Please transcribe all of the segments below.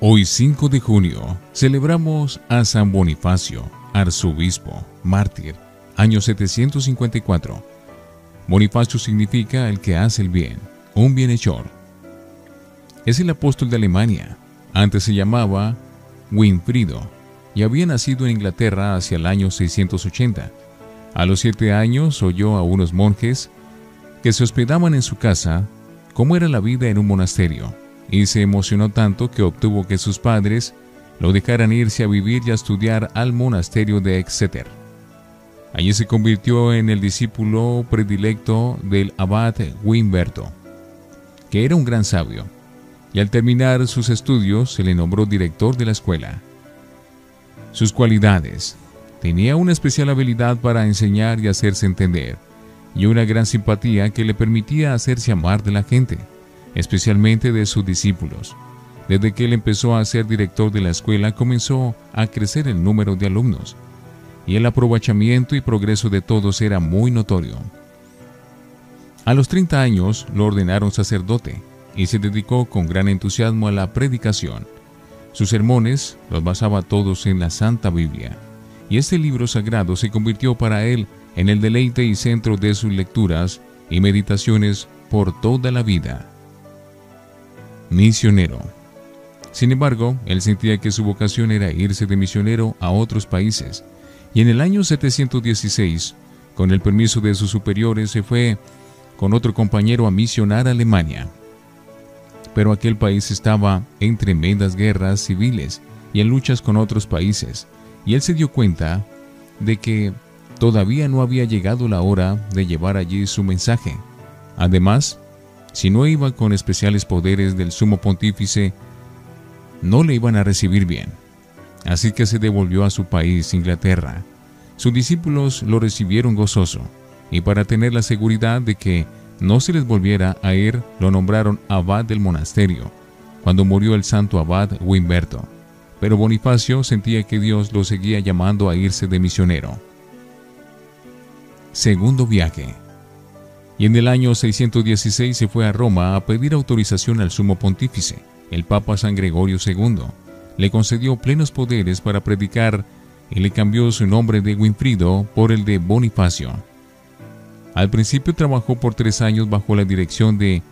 Hoy 5 de junio celebramos a San Bonifacio, arzobispo, mártir, año 754. Bonifacio significa el que hace el bien, un bienhechor. Es el apóstol de Alemania. Antes se llamaba Winfrido y había nacido en Inglaterra hacia el año 680. A los siete años oyó a unos monjes que se hospedaban en su casa cómo era la vida en un monasterio y se emocionó tanto que obtuvo que sus padres lo dejaran irse a vivir y a estudiar al monasterio de Exeter. Allí se convirtió en el discípulo predilecto del abad Wimberto, que era un gran sabio, y al terminar sus estudios se le nombró director de la escuela. Sus cualidades. Tenía una especial habilidad para enseñar y hacerse entender, y una gran simpatía que le permitía hacerse amar de la gente especialmente de sus discípulos. Desde que él empezó a ser director de la escuela comenzó a crecer el número de alumnos, y el aprovechamiento y progreso de todos era muy notorio. A los 30 años lo ordenaron sacerdote y se dedicó con gran entusiasmo a la predicación. Sus sermones los basaba todos en la Santa Biblia, y este libro sagrado se convirtió para él en el deleite y centro de sus lecturas y meditaciones por toda la vida misionero. Sin embargo, él sentía que su vocación era irse de misionero a otros países, y en el año 716, con el permiso de sus superiores, se fue con otro compañero a misionar a Alemania. Pero aquel país estaba en tremendas guerras civiles y en luchas con otros países, y él se dio cuenta de que todavía no había llegado la hora de llevar allí su mensaje. Además, si no iba con especiales poderes del sumo pontífice, no le iban a recibir bien. Así que se devolvió a su país, Inglaterra. Sus discípulos lo recibieron gozoso, y para tener la seguridad de que no se les volviera a ir, lo nombraron abad del monasterio, cuando murió el santo abad Wimberto. Pero Bonifacio sentía que Dios lo seguía llamando a irse de misionero. Segundo viaje y en el año 616 se fue a Roma a pedir autorización al sumo pontífice, el Papa San Gregorio II. Le concedió plenos poderes para predicar y le cambió su nombre de Winfrido por el de Bonifacio. Al principio trabajó por tres años bajo la dirección de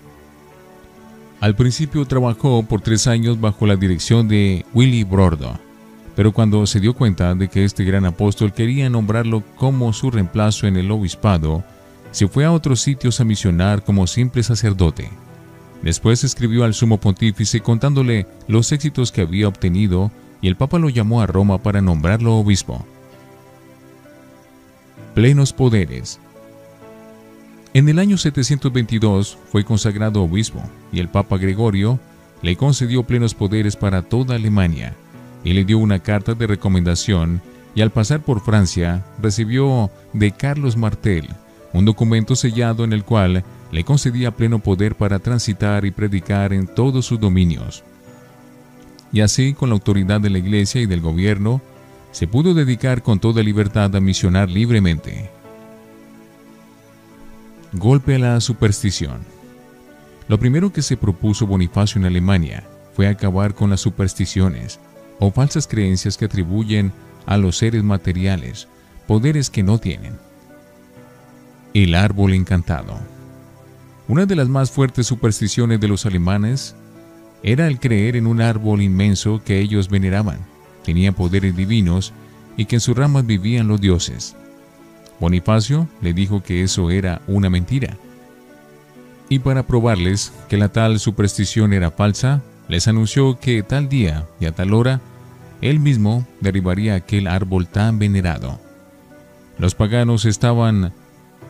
al principio trabajó por tres años bajo la dirección de Willy Brordo, pero cuando se dio cuenta de que este gran apóstol quería nombrarlo como su reemplazo en el obispado, se fue a otros sitios a misionar como simple sacerdote. Después escribió al sumo pontífice contándole los éxitos que había obtenido y el Papa lo llamó a Roma para nombrarlo obispo. Plenos poderes. En el año 722 fue consagrado obispo y el Papa Gregorio le concedió plenos poderes para toda Alemania y le dio una carta de recomendación y al pasar por Francia recibió de Carlos Martel un documento sellado en el cual le concedía pleno poder para transitar y predicar en todos sus dominios. Y así, con la autoridad de la Iglesia y del gobierno, se pudo dedicar con toda libertad a misionar libremente. Golpe a la superstición. Lo primero que se propuso Bonifacio en Alemania fue acabar con las supersticiones o falsas creencias que atribuyen a los seres materiales poderes que no tienen. El árbol encantado. Una de las más fuertes supersticiones de los alemanes era el creer en un árbol inmenso que ellos veneraban, tenía poderes divinos y que en sus ramas vivían los dioses. Bonifacio le dijo que eso era una mentira. Y para probarles que la tal superstición era falsa, les anunció que tal día y a tal hora, él mismo derribaría aquel árbol tan venerado. Los paganos estaban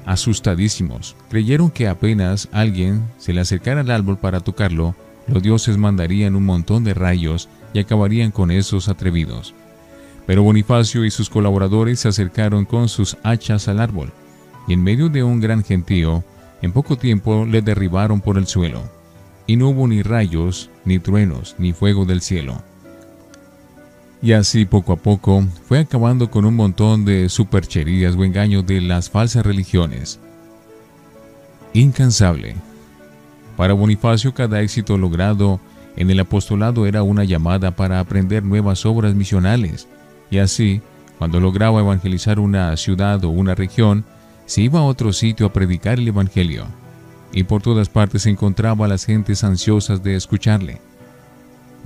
asustadísimos. Creyeron que apenas alguien se le acercara al árbol para tocarlo, los dioses mandarían un montón de rayos y acabarían con esos atrevidos. Pero Bonifacio y sus colaboradores se acercaron con sus hachas al árbol, y en medio de un gran gentío, en poco tiempo le derribaron por el suelo, y no hubo ni rayos, ni truenos, ni fuego del cielo. Y así poco a poco fue acabando con un montón de supercherías o engaños de las falsas religiones. Incansable. Para Bonifacio cada éxito logrado en el apostolado era una llamada para aprender nuevas obras misionales, y así, cuando lograba evangelizar una ciudad o una región, se iba a otro sitio a predicar el Evangelio, y por todas partes encontraba a las gentes ansiosas de escucharle.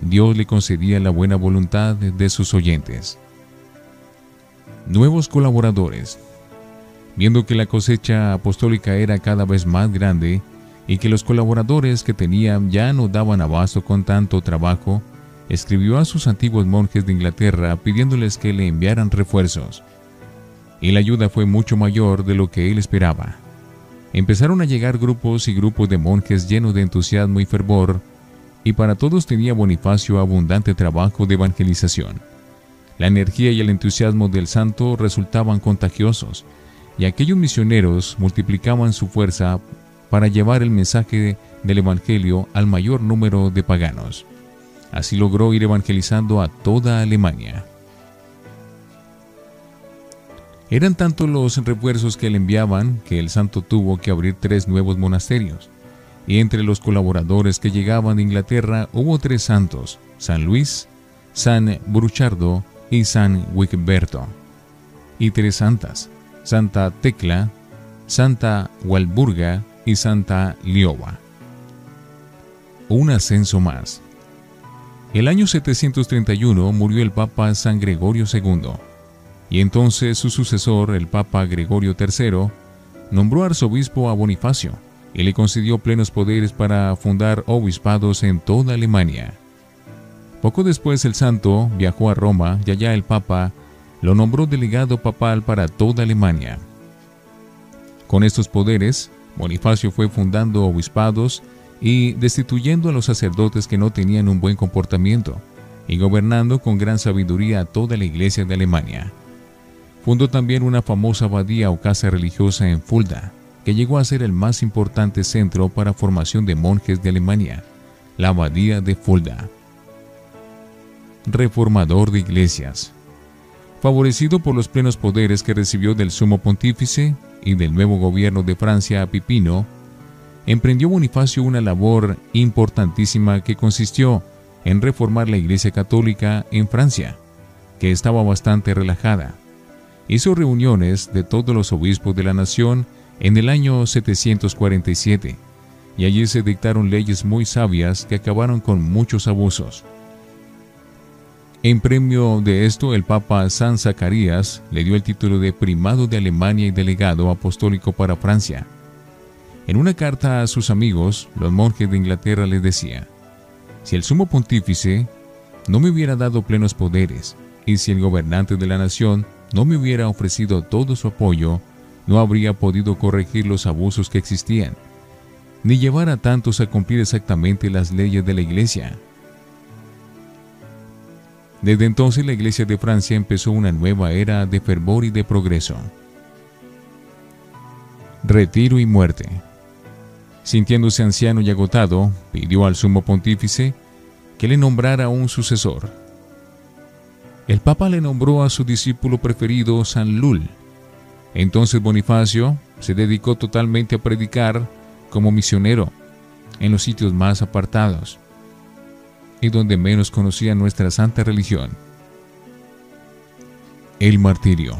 Dios le concedía la buena voluntad de sus oyentes. Nuevos colaboradores. Viendo que la cosecha apostólica era cada vez más grande, y que los colaboradores que tenían ya no daban abasto con tanto trabajo, escribió a sus antiguos monjes de Inglaterra pidiéndoles que le enviaran refuerzos. Y la ayuda fue mucho mayor de lo que él esperaba. Empezaron a llegar grupos y grupos de monjes llenos de entusiasmo y fervor, y para todos tenía Bonifacio abundante trabajo de evangelización. La energía y el entusiasmo del santo resultaban contagiosos, y aquellos misioneros multiplicaban su fuerza para llevar el mensaje del Evangelio al mayor número de paganos. Así logró ir evangelizando a toda Alemania. Eran tantos los refuerzos que le enviaban que el santo tuvo que abrir tres nuevos monasterios. Y entre los colaboradores que llegaban de Inglaterra hubo tres santos, San Luis, San Bruchardo y San Wigberto. Y tres santas, Santa Tecla, Santa Walburga y Santa Liova. Un ascenso más. El año 731 murió el Papa San Gregorio II, y entonces su sucesor, el Papa Gregorio III, nombró arzobispo a Bonifacio y le concedió plenos poderes para fundar obispados en toda Alemania. Poco después el santo viajó a Roma y allá el Papa lo nombró delegado papal para toda Alemania. Con estos poderes, Bonifacio fue fundando obispados y destituyendo a los sacerdotes que no tenían un buen comportamiento, y gobernando con gran sabiduría a toda la iglesia de Alemania. Fundó también una famosa abadía o casa religiosa en Fulda, llegó a ser el más importante centro para formación de monjes de Alemania, la abadía de Fulda. Reformador de iglesias. Favorecido por los plenos poderes que recibió del sumo pontífice, y del nuevo gobierno de Francia a Pipino, emprendió Bonifacio una labor importantísima que consistió en reformar la Iglesia Católica en Francia, que estaba bastante relajada. Hizo reuniones de todos los obispos de la nación en el año 747, y allí se dictaron leyes muy sabias que acabaron con muchos abusos. En premio de esto, el Papa San Zacarías le dio el título de primado de Alemania y delegado apostólico para Francia. En una carta a sus amigos, los monjes de Inglaterra les decía, si el sumo pontífice no me hubiera dado plenos poderes, y si el gobernante de la nación no me hubiera ofrecido todo su apoyo, no habría podido corregir los abusos que existían, ni llevar a tantos a cumplir exactamente las leyes de la Iglesia. Desde entonces la Iglesia de Francia empezó una nueva era de fervor y de progreso. Retiro y muerte. Sintiéndose anciano y agotado, pidió al sumo pontífice que le nombrara un sucesor. El Papa le nombró a su discípulo preferido San Lul. Entonces Bonifacio se dedicó totalmente a predicar como misionero en los sitios más apartados y donde menos conocía nuestra santa religión. El martirio.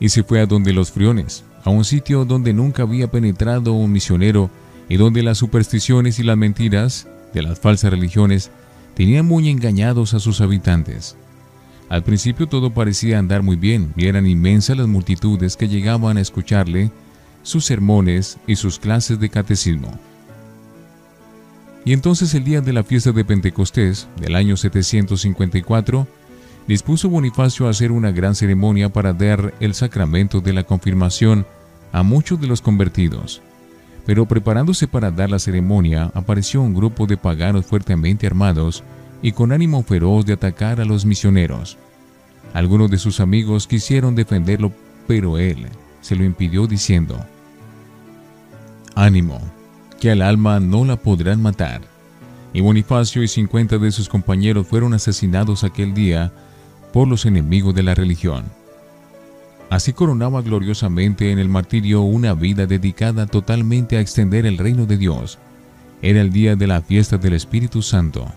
Y se fue a donde los friones, a un sitio donde nunca había penetrado un misionero y donde las supersticiones y las mentiras de las falsas religiones tenían muy engañados a sus habitantes. Al principio todo parecía andar muy bien y eran inmensas las multitudes que llegaban a escucharle sus sermones y sus clases de catecismo. Y entonces el día de la fiesta de Pentecostés del año 754, dispuso Bonifacio a hacer una gran ceremonia para dar el sacramento de la confirmación a muchos de los convertidos. Pero preparándose para dar la ceremonia, apareció un grupo de paganos fuertemente armados y con ánimo feroz de atacar a los misioneros. Algunos de sus amigos quisieron defenderlo, pero él se lo impidió diciendo, Ánimo, que al alma no la podrán matar. Y Bonifacio y cincuenta de sus compañeros fueron asesinados aquel día por los enemigos de la religión. Así coronaba gloriosamente en el martirio una vida dedicada totalmente a extender el reino de Dios. Era el día de la fiesta del Espíritu Santo.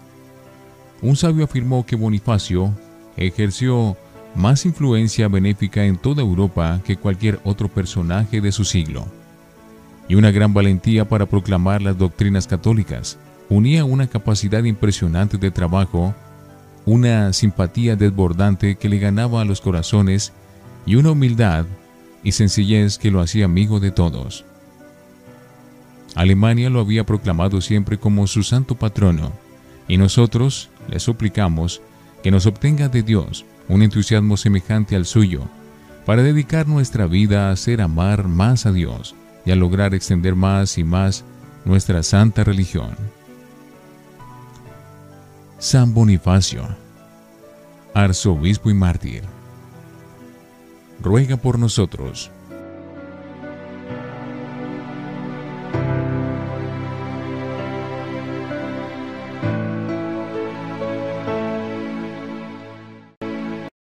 Un sabio afirmó que Bonifacio ejerció más influencia benéfica en toda Europa que cualquier otro personaje de su siglo, y una gran valentía para proclamar las doctrinas católicas. Unía una capacidad impresionante de trabajo, una simpatía desbordante que le ganaba a los corazones y una humildad y sencillez que lo hacía amigo de todos. Alemania lo había proclamado siempre como su santo patrono, y nosotros le suplicamos que nos obtenga de Dios un entusiasmo semejante al suyo, para dedicar nuestra vida a hacer amar más a Dios y a lograr extender más y más nuestra santa religión. San Bonifacio, arzobispo y mártir, ruega por nosotros